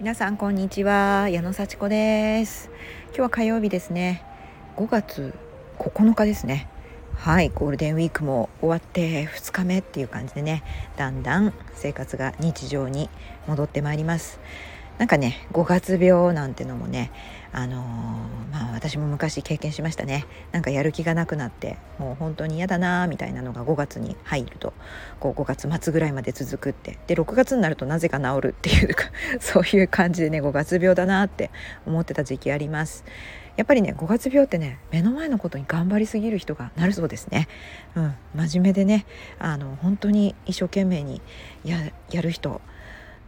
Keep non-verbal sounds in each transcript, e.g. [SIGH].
皆さんこんにちは。矢野幸子です。今日は火曜日ですね。5月9日ですね。はい。ゴールデンウィークも終わって2日目っていう感じでねだんだん生活が日常に戻ってまいります。なんかね5月病なんてのもねあのー、まあ私も昔経験しましたね。なんかやる気がなくなってもう本当に嫌だなみたいなのが5月に入るとこう5月末ぐらいまで続くって。で6月になるとなぜか治るっていうか [LAUGHS] そういう感じでね5月病だなって思ってた時期あります。やっぱりね5月病ってね目の前のことに頑張りすぎる人がなるそうですね、うん、真面目でねあの本当に一生懸命にややる人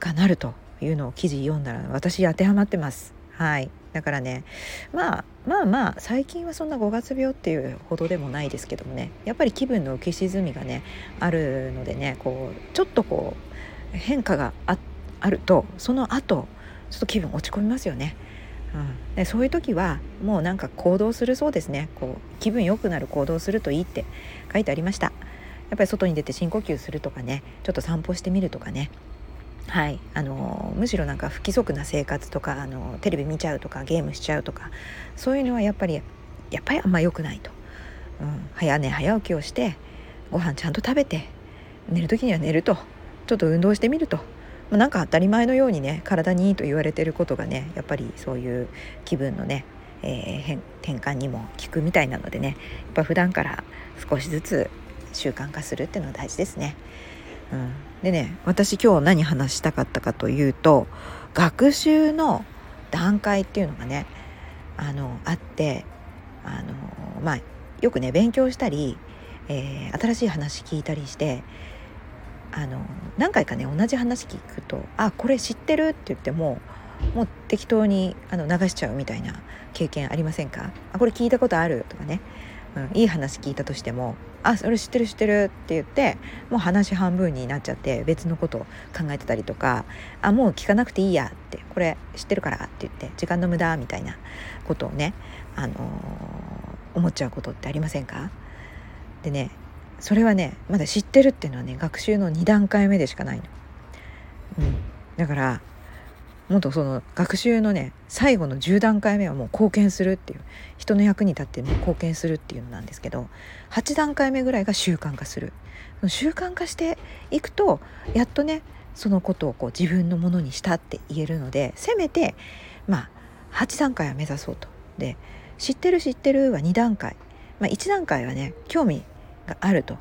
がなるというのを記事読んだら私当てはまってます。はい。だからねまあまあまあ最近はそんな5月病っていうほどでもないですけどもね。やっぱり気分の浮き沈みがねあるのでねこうちょっとこう変化があるとその後ちょっと気分落ち込みますよね。うん、でそういう時はもうなんか行動するそうですね。こう気分良くなる行動するといいって書いてありました。やっぱり外に出て深呼吸するとかねちょっと散歩してみるとかね。はい、あのむしろなんか不規則な生活とかあのテレビ見ちゃうとかゲームしちゃうとかそういうのはやっぱりやっぱりあんま良くないと、うん、早寝早起きをしてご飯ちゃんと食べて寝る時には寝るとちょっと運動してみると、まあ、なんか当たり前のようにね体にいいと言われてることがねやっぱりそういう気分のね、えー、転換にも効くみたいなのでねやっぱ普段から少しずつ習慣化するっていうのは大事ですね。うん、でね私今日何話したかったかというと学習の段階っていうのがねあのあってあのまあよくね勉強したり、えー、新しい話聞いたりしてあの何回かね同じ話聞くと「あこれ知ってる?」って言ってももう適当にあの流しちゃうみたいな経験ありませんか？あこれ聞いたことあるとかねうん、いい話聞いたとしても「あそれ知ってる知ってる」って言ってもう話半分になっちゃって別のこと考えてたりとか「あもう聞かなくていいや」って「これ知ってるから」って言って時間の無駄みたいなことをね、あのー、思っちゃうことってありませんか？でねそれはねまだ知ってるっていうのはね学習の2段階目でしかないの。うん、だからもっとその学習のね最後の10段階目はもう貢献するっていう人の役に立っても貢献するっていうのなんですけど8段階目ぐらいが習慣化する。習慣化していくとやっとねそのことをこう自分のものにしたって言えるのでせめてまあ8段階は目指そうと。で知ってる知ってるは2段階、まあ、1段階はね興味があると。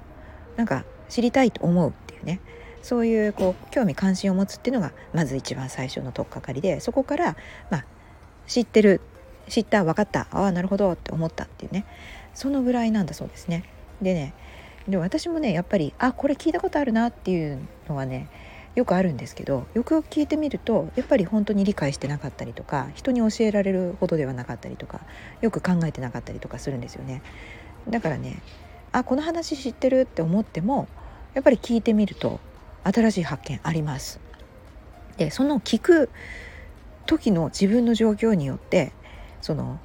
なんか知りたいと思うっていうね。そういうこう興味関心を持つっていうのがまず一番最初の取っかかりでそこから、まあ、知ってる知った分かったああなるほどって思ったっていうねそのぐらいなんだそうですね。でねで私もねやっぱりあこれ聞いたことあるなっていうのはねよくあるんですけどよくよく聞いてみるとやっぱり本当に理解してなかったりとか人に教えられるほどではなかったりとかよく考えてなかったりとかするんですよね。だからねあこの話知ってるって思ってもやっぱり聞いてみると新しい発見あります。でその聞く時の自分の状況によってその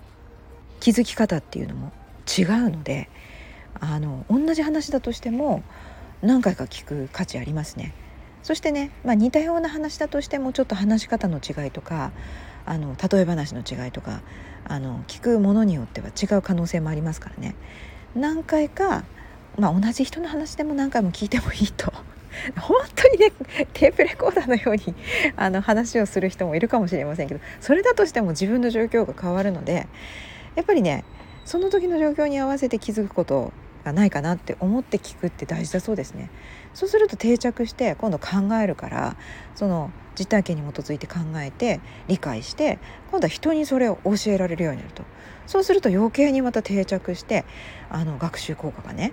気づき方っていうのも違うのであの同じ話だとしても何回か聞く価値ありますね。そしてね、まあ、似たような話だとしてもちょっと話し方の違いとかあの例え話の違いとかあの聞くものによっては違う可能性もありますからね何回か、まあ、同じ人の話でも何回も聞いてもいいと [LAUGHS] 本当にねテープレコーダーのようにあの話をする人もいるかもしれませんけどそれだとしても自分の状況が変わるのでやっぱりねその時の状況に合わせて気づくことがないかなって思って聞くって大事だそうですね。そうすると定着して今度考えるからその実体験に基づいて考えて理解して今度は人にそれを教えられるようになるとそうすると余計にまた定着してあの学習効果がね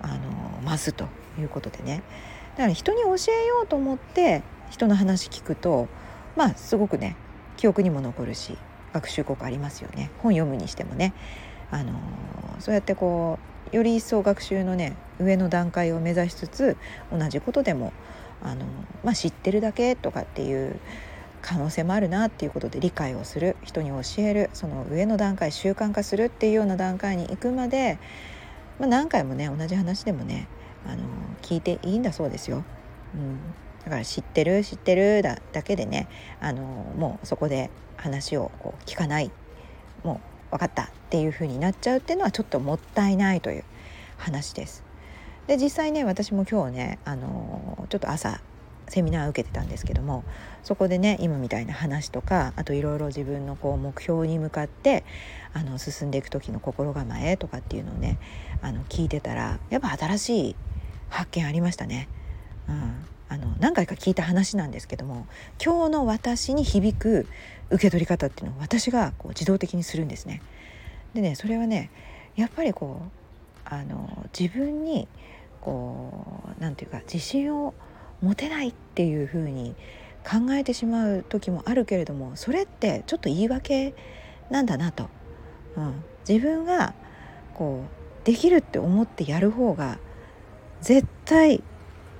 あの増すということでねだから人に教えようと思って人の話聞くとまあすごくね記憶にも残るし学習効果ありますよね。本読むにしてもね、あのそうやってこうより一層学習のね上の段階を目指しつつ同じことでも、あのまあ、知ってるだけとかっていう可能性もあるなっていうことで理解をする。人に教える。その上の段階習慣化するっていうような段階に行くまで、まあ、何回もね同じ話でもねあの聞いていいんだそうですよ。うん、だから知ってる知ってるだだけでねあのもうそこで話をこう聞かないもう分かったっていう風になっちゃうっていうのはちょっともったいないという話です。で実際ね私も今日ねあのちょっと朝セミナー受けてたんですけどもそこでね今みたいな話とかあといろいろ自分のこう目標に向かってあの進んでいく時の心構えとかっていうのをねあの聞いてたらやっぱ新しい発見ありましたね。うん、あの何回か聞いた話なんですけども今日の私に響く受け取り方っていうのを私がこう自動的にするんですね。でねそれはねやっぱりこうあの自分にこう何て言うか自信を持てないっていうふうに考えてしまう時もあるけれどもそれってちょっと言い訳なんだなと、うん、自分がこうできるって思ってやる方が絶対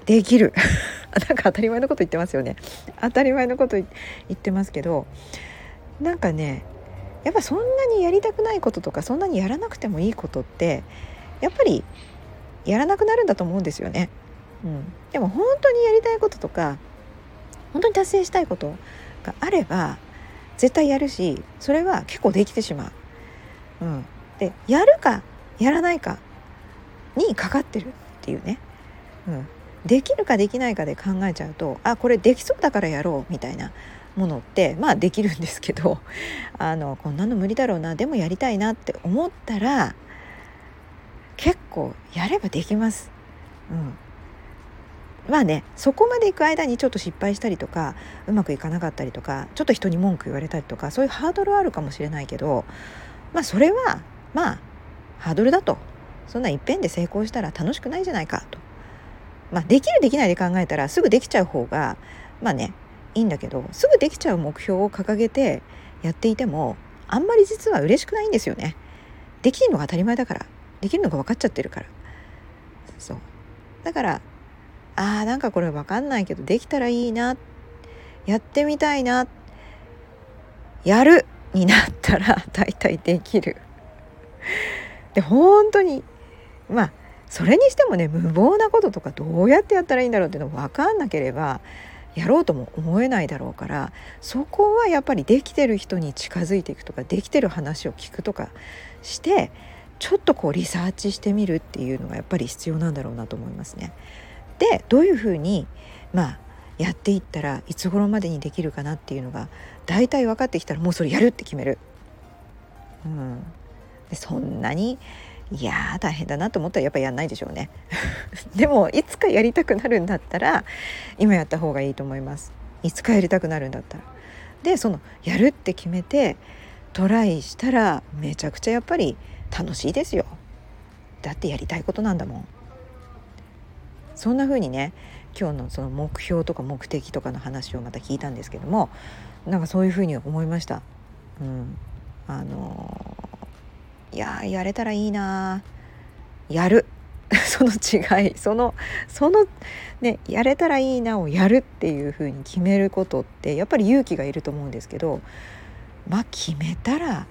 できる。[LAUGHS] なんか当たり前のこと言ってますよね。当たり前のこと言ってますけどなんかねやっぱそんなにやりたくないこととかそんなにやらなくてもいいことってやっぱりやらなくなるんだと思うんですよね。うん、でも本当にやりたいこととか本当に達成したいことがあれば絶対やるしそれは結構できてしまう。うん、でやるかやらないかにかかってる。っていうね、うん、できるかできないかで考えちゃうとあこれできそうだからやろうみたいなものってまあできるんですけど [LAUGHS] あのこんなの無理だろうなでもやりたいなって思ったら結構やればできます。うん。まあねそこまで行く間にちょっと失敗したりとかうまくいかなかったりとかちょっと人に文句言われたりとかそういうハードルはあるかもしれないけどまあそれはまあハードルだとそんないっぺんで成功したら楽しくないじゃないかと。まあ、できるできないで考えたらすぐできちゃう方がまあねいいんだけどすぐできちゃう目標を掲げてやっていてもあんまり実は嬉しくないんですよね。できるのが当たり前だからできるのが分かっちゃってるからそうだからあーなんかこれ分かんないけどできたらいいなやってみたいなやるになったら大体できる。で本当にまあそれにしてもね無謀なこととかどうやってやったらいいんだろうっていうの分かんなければやろうとも思えないだろうからそこはやっぱりできてる人に近づいていくとかできてる話を聞くとかしてちょっとこうリサーチしてみるっていうのがやっぱり必要なんだろうなと思いますね。でどういうふうにまあやっていったらいつ頃までにできるかなっていうのが大体分かってきたらもうそれやるって決める。うん、でそんなにいや大変だなと思ったらやっぱやんないでしょうね。[LAUGHS] でもいつかやりたくなるんだったら今やった方がいいと思います。いつかやりたくなるんだったら。でそのやるって決めてトライしたらめちゃくちゃやっぱり楽しいですよ。だってやりたいことなんだもん。そんな風にね今日のその目標とか目的とかの話をまた聞いたんですけどもなんかそういう風に思いました。うん、あの、いややれたらいいなやる。[LAUGHS] その違い。そのそのねやれたらいいなをやるっていう風に決めることってやっぱり勇気がいると思うんですけどまあ決めたら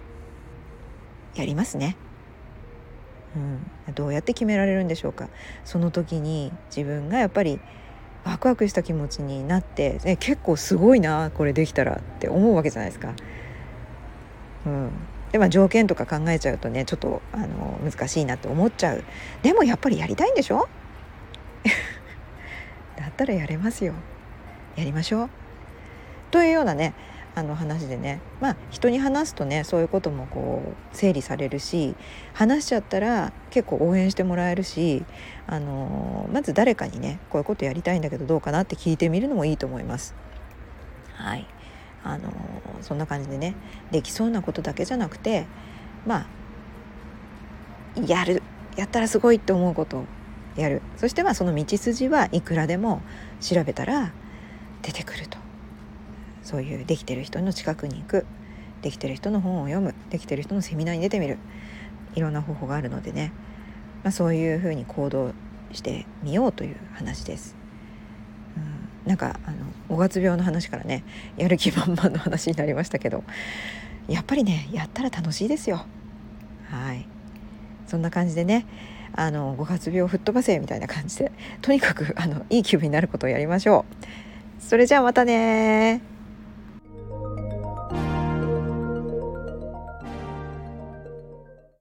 やりますね。うん、どうやって決められるんでしょうか。その時に自分がやっぱりワクワクした気持ちになって、ね、結構すごいなこれできたらって思うわけじゃないですか。うん、でまあ条件とか考えちゃうとねちょっとあの難しいなって思っちゃう。でもやっぱりやりたいんでしょ？[LAUGHS] だったらやれますよ。やりましょう。というようなねあの話でね。まあ人に話すとねそういうこともこう整理されるし話しちゃったら結構応援してもらえるしあのまず誰かにねこういうことやりたいんだけどどうかなって聞いてみるのもいいと思います。はい。あのそんな感じでねできそうなことだけじゃなくてまあやる。やったらすごいって思うことをやる。そしてまその道筋はいくらでも調べたら出てくると。そういうできてる人の近くに行く。できてる人の本を読む。できてる人のセミナーに出てみる。いろんな方法があるのでね、まあ、そういうふうに行動してみようという話です。うん、なんかあの五月病の話からねやる気満々の話になりましたけどやっぱりねやったら楽しいですよ。はい。そんな感じでねあの五月病吹っ飛ばせみたいな感じでとにかくあのいい気分になることをやりましょう。それじゃあまたね